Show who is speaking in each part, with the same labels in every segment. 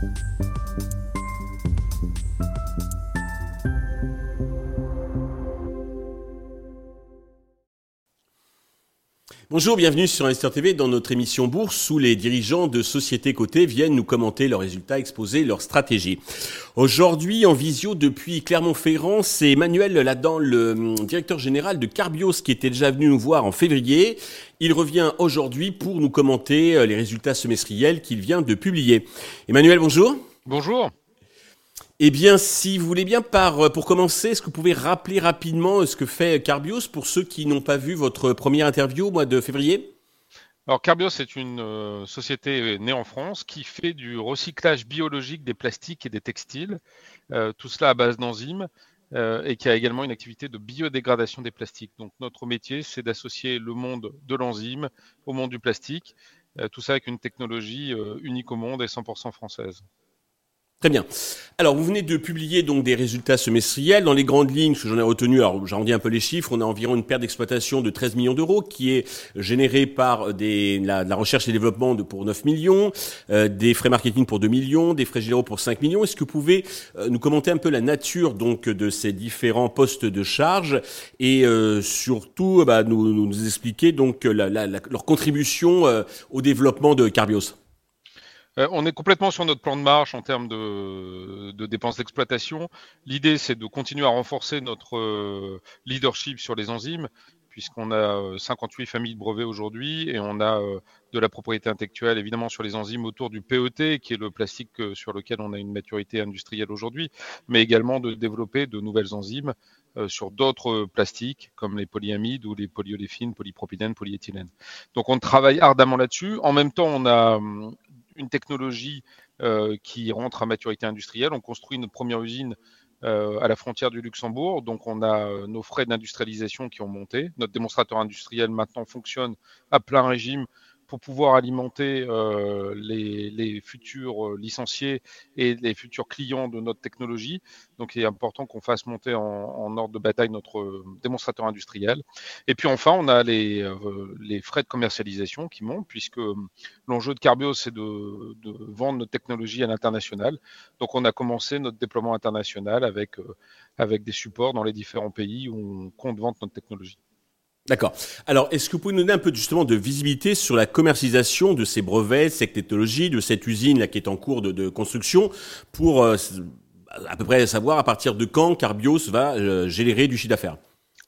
Speaker 1: Thank you. Bonjour, bienvenue sur Investor TV dans notre émission Bourse où les dirigeants de sociétés cotées viennent nous commenter leurs résultats, exposer leurs stratégies. Aujourd'hui, en visio depuis Clermont-Ferrand, c'est Emmanuel Ladan, le hum, directeur général de Carbios, qui était déjà venu nous voir en février. Il revient aujourd'hui pour nous commenter euh, les résultats semestriels qu'il vient de publier. Emmanuel, bonjour.
Speaker 2: Bonjour.
Speaker 1: Eh bien, si vous voulez bien, par, euh, pour commencer, est-ce que vous pouvez rappeler rapidement euh, ce que fait Carbios pour ceux qui n'ont pas vu votre première interview au mois de février?
Speaker 2: Alors Carbios est une euh, société née en France qui fait du recyclage biologique des plastiques et des textiles, tout cela à base d'enzymes, et qui a également une activité de biodégradation des plastiques. Donc notre métier, c'est d'associer le monde de l'enzyme au monde du plastique, tout ça avec une technologie unique au monde et 100% française.
Speaker 1: Très bien. Alors, vous venez de publier donc des résultats semestriels. Dans les grandes lignes, ce que j'en ai retenu, alors j'en un peu les chiffres, on a environ une perte d'exploitation de 13 millions d'euros qui est générée par des, la, recherche et développement pour 9 millions, euh, des frais marketing pour 2 millions, des frais généraux pour 5 millions. Est-ce que vous pouvez euh, nous commenter un peu la nature donc de ces différents postes de charge et euh, surtout bah, nous, nous, expliquer donc leur contribution au développement de Carbios?
Speaker 2: Euh, on est complètement sur notre plan de marche en termes de, dépenses d'exploitation. L'idée, c'est de continuer à renforcer notre euh, leadership sur les enzymes, puisqu'on a 58 euh, familles de brevets aujourd'hui et on a de la propriété intellectuelle évidemment sur les enzymes autour du PET, qui est le plastique sur lequel on a une maturité industrielle aujourd'hui, mais également de développer de nouvelles enzymes sur d'autres plastiques comme les polyamides ou les polyoléphines, polypropylènes, polyéthylènes. Donc on travaille ardemment là-dessus. En même temps, on a hum, une technologie euh, qui rentre à maturité industrielle. On construit notre première usine euh, à la frontière du Luxembourg. Donc, on a euh, nos frais d'industrialisation qui ont monté. Notre démonstrateur industriel maintenant fonctionne à plein régime pour pouvoir alimenter euh, les, futurs euh, licenciés et les futurs clients de notre technologie. Donc, il est important qu'on fasse monter en, ordre de bataille notre euh, démonstrateur industriel. Et puis enfin, on a les, les frais de commercialisation qui montent, puisque l'enjeu de Carbio, c'est de, de, vendre notre technologie à l'international. Donc, on a commencé notre déploiement international avec, avec des supports dans les différents pays où on compte vendre notre technologie.
Speaker 1: D'accord. Alors, est-ce que vous pouvez nous donner un peu justement de visibilité sur la commercialisation de ces brevets, cette technologie, de cette usine là qui est en cours de, construction, pour euh, à peu près savoir à partir de quand Carbios va euh, générer du chiffre d'affaires?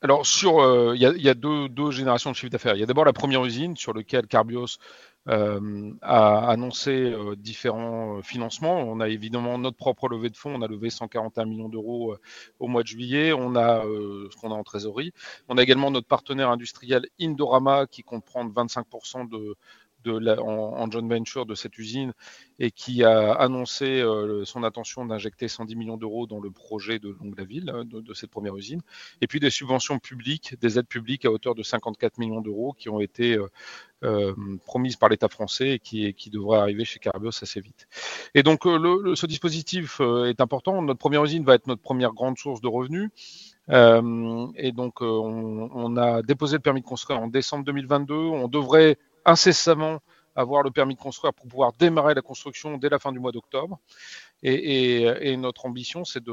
Speaker 2: Alors, sur, euh, il y, a, deux, deux, générations de chiffre d'affaires. Il y a d'abord la première usine sur laquelle Carbios euh, a annoncé euh, différents euh, financements. On a évidemment notre propre levée de fonds. On a levé 141 millions d'euros au mois de juillet. On a ce qu'on a en trésorerie. On a également notre partenaire industriel Indorama qui compte prendre 25% de, de la, en, joint venture de cette usine et qui a annoncé euh, son intention d'injecter 110 millions d'euros dans le projet de Longue-la-Ville, hein, de, de, cette première usine. Et puis des subventions publiques, des aides publiques à hauteur de 54 millions d'euros qui ont été euh, euh, promises par l'État français et qui, qui devraient arriver chez Carbios assez vite. Et donc euh, le, ce dispositif euh, est important. Notre première usine va être notre première grande source de revenus. Et donc, on, on, a déposé le permis de construire en décembre 2022. On devrait incessamment avoir le permis de construire pour pouvoir démarrer la construction dès la fin du mois d'octobre. Et, notre ambition, c'est de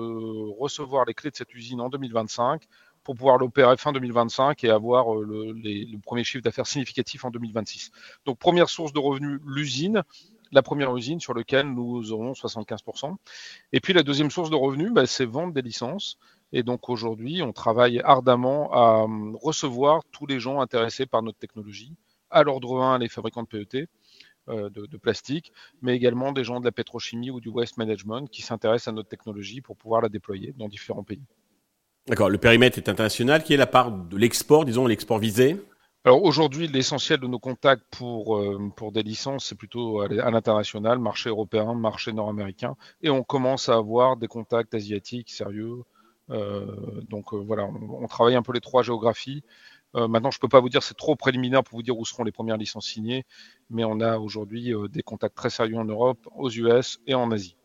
Speaker 2: recevoir les clés de cette usine en 2025 pour pouvoir l'opérer fin 2025 et avoir euh, le, les, le premier chiffre d'affaires significatif en 2026. Donc première source de revenus, l'usine la première usine sur laquelle nous aurons 75%. Et puis la deuxième source de revenus, bah, c'est vendre des licences. Et donc aujourd'hui, on travaille ardemment à hum, recevoir tous les gens intéressés par notre technologie à l'ordre 1 les fabricants de PET, euh, de, de, plastique, mais également des gens de la pétrochimie ou du waste management qui s'intéressent à notre technologie pour pouvoir la déployer dans différents pays.
Speaker 1: D'accord, le périmètre est international. Qui est la part de l'export, disons l'export visé?
Speaker 2: Alors aujourd'hui, l'essentiel de nos contacts pour, euh, pour des licences, c'est plutôt à l'international, marché européen, marché nord-américain, et on commence à avoir des contacts asiatiques sérieux. Euh, donc euh, voilà, on, on, travaille un peu les trois géographies. Euh, maintenant, je ne peux pas vous dire, c'est trop préliminaire pour vous dire où seront les premières licences signées, mais on a aujourd'hui euh, des contacts très sérieux en Europe, aux US et en Asie.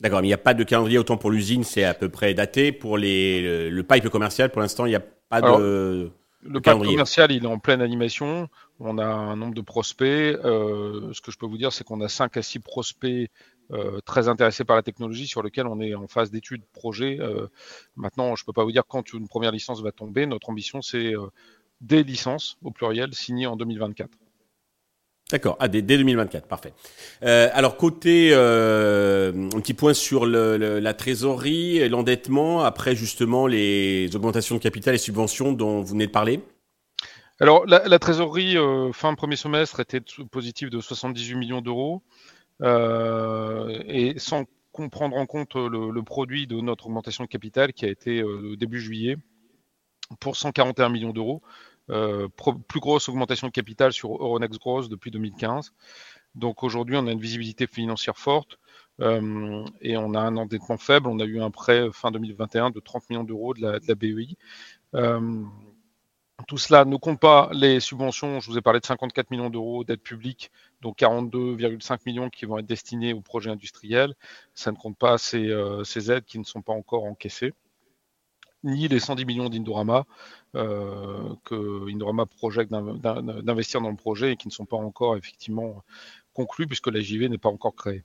Speaker 1: D'accord, mais il n'y a pas de calendrier autant pour l'usine, c'est à peu près daté. Pour les, le, le pipe commercial, pour l'instant, il n'y a pas
Speaker 2: Alors,
Speaker 1: de.
Speaker 2: Le pipe commercial, il est en pleine animation. On a un nombre de prospects. Euh, ce que je peux vous dire, c'est qu'on a 5 à 6 prospects très intéressés par la technologie sur lequel on est en phase d'étude projet. maintenant, je ne peux pas vous dire quand une première licence va tomber. Notre ambition, c'est des licences au pluriel signées en 2024.
Speaker 1: D'accord, ah, dès, 2024, parfait. Euh, alors côté, euh, un petit point sur le, la trésorerie, l'endettement, après justement les augmentations de capital et subventions dont vous venez de parler?
Speaker 2: Alors la, la trésorerie euh, fin premier semestre était positive de 78 millions d'euros euh, et sans prendre en compte le, le, produit de notre augmentation de capital qui a été euh, début juillet pour 141 millions d'euros. Euh, plus grosse augmentation de capital sur Euronext Growth depuis 2015. Donc aujourd'hui, on a une visibilité financière forte euh, et on a un endettement faible. On a eu un prêt fin 2021 de 30 millions d'euros de de la BEI. Tout cela ne compte pas les subventions. Je vous ai parlé de 54 millions d'euros d'aide publique, dont 42,5 millions qui vont être destinés aux projets industriels. Ça ne compte pas ces, euh, aides qui ne sont pas encore encaissées ni les 110 millions d'Indorama euh, que Indorama projette d'investir dans le projet et qui ne sont pas encore effectivement conclus puisque la JV n'est pas encore créée.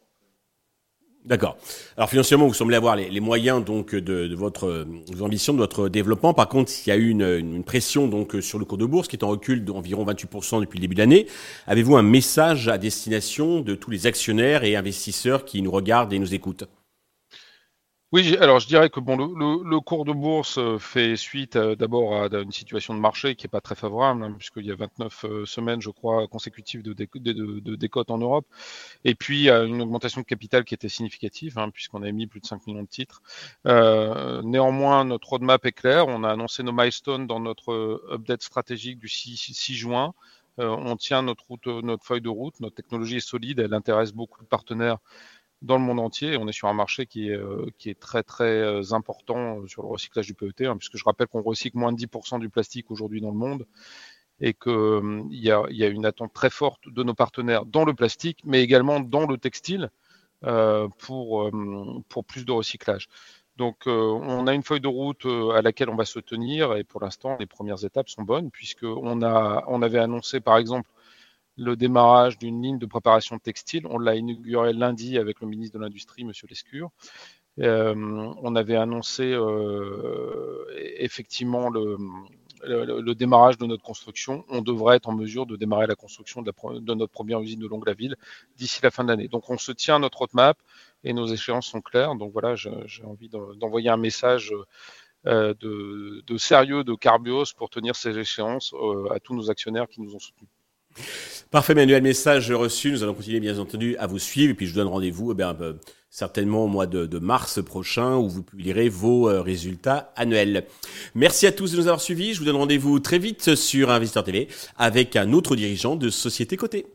Speaker 1: D'accord. Alors financièrement, vous semblez avoir les, moyens donc de, votre ambition, de votre développement. Par contre, il y a eu une, pression donc sur le cours de bourse qui est en recul d'environ 28% depuis le début de l'année. Avez-vous un message à destination de tous les actionnaires et investisseurs qui nous regardent et nous écoutent?
Speaker 2: Oui, alors je dirais que bon, le, cours de bourse euh, fait suite euh, d'abord à, une situation de marché qui n'est pas très favorable, hein, puisqu'il y a 29 euh, semaines, je crois, consécutives de, de, décotes en Europe, et puis à une augmentation de capital qui était significative, hein, puisqu'on a mis plus de 5 millions de titres. néanmoins, notre roadmap est clair, on a annoncé nos milestones dans notre update stratégique du 6, 6 juin. on tient notre, route, notre feuille de route, notre technologie est solide, elle intéresse beaucoup de partenaires dans le monde entier. On est sur un marché qui est, euh, très très euh, important euh, sur le recyclage du PET, hein, puisque je rappelle qu'on recycle moins de 10% du plastique aujourd'hui dans le monde et qu'il y, a, y a une attente très forte de nos partenaires dans le plastique, mais également dans le textile euh, pour, plus de recyclage. Donc on a une feuille de route à laquelle on va se tenir et pour l'instant les premières étapes sont bonnes puisqu'on on avait annoncé par exemple le démarrage d'une ligne de préparation textile. On l'a inauguré lundi avec le ministre de l'Industrie, M. Lescure. Euh, on avait annoncé euh, effectivement le, démarrage de notre construction. On devrait être en mesure de démarrer la construction de, notre première usine de Longue-la-Ville d'ici la fin de l'année. Donc on se tient à notre roadmap et nos échéances sont claires. Donc voilà, j'ai envie d'envoyer un message euh, de, sérieux de Carbios pour tenir ces échéances à tous nos actionnaires qui nous ont soutenus.
Speaker 1: Parfait, Manuel. Message reçu. Nous allons continuer, bien entendu, à vous suivre. Et puis, je vous donne rendez-vous eh euh, certainement au mois de, mars prochain où vous publierez vos euh, résultats annuels. Merci à tous de nous avoir suivis. Je vous donne rendez-vous très vite sur Investor TV avec un autre dirigeant de Société Côté.